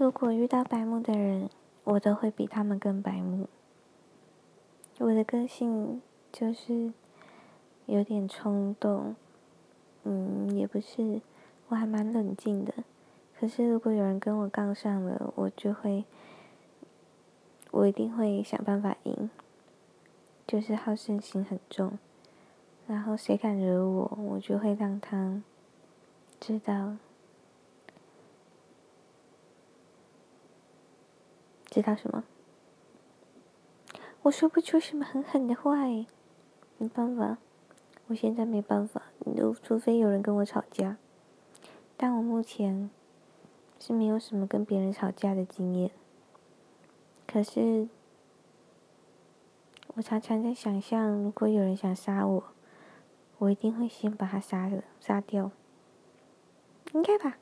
如果遇到白目的人，我都会比他们更白目。我的个性就是有点冲动，嗯，也不是，我还蛮冷静的。可是如果有人跟我杠上了，我就会，我一定会想办法赢。就是好胜心很重，然后谁敢惹我，我就会让他知道。知道什么？我说不出什么狠狠的话诶，没办法，我现在没办法，都除非有人跟我吵架，但我目前是没有什么跟别人吵架的经验。可是，我常常在想象，如果有人想杀我，我一定会先把他杀了，杀掉，应该吧。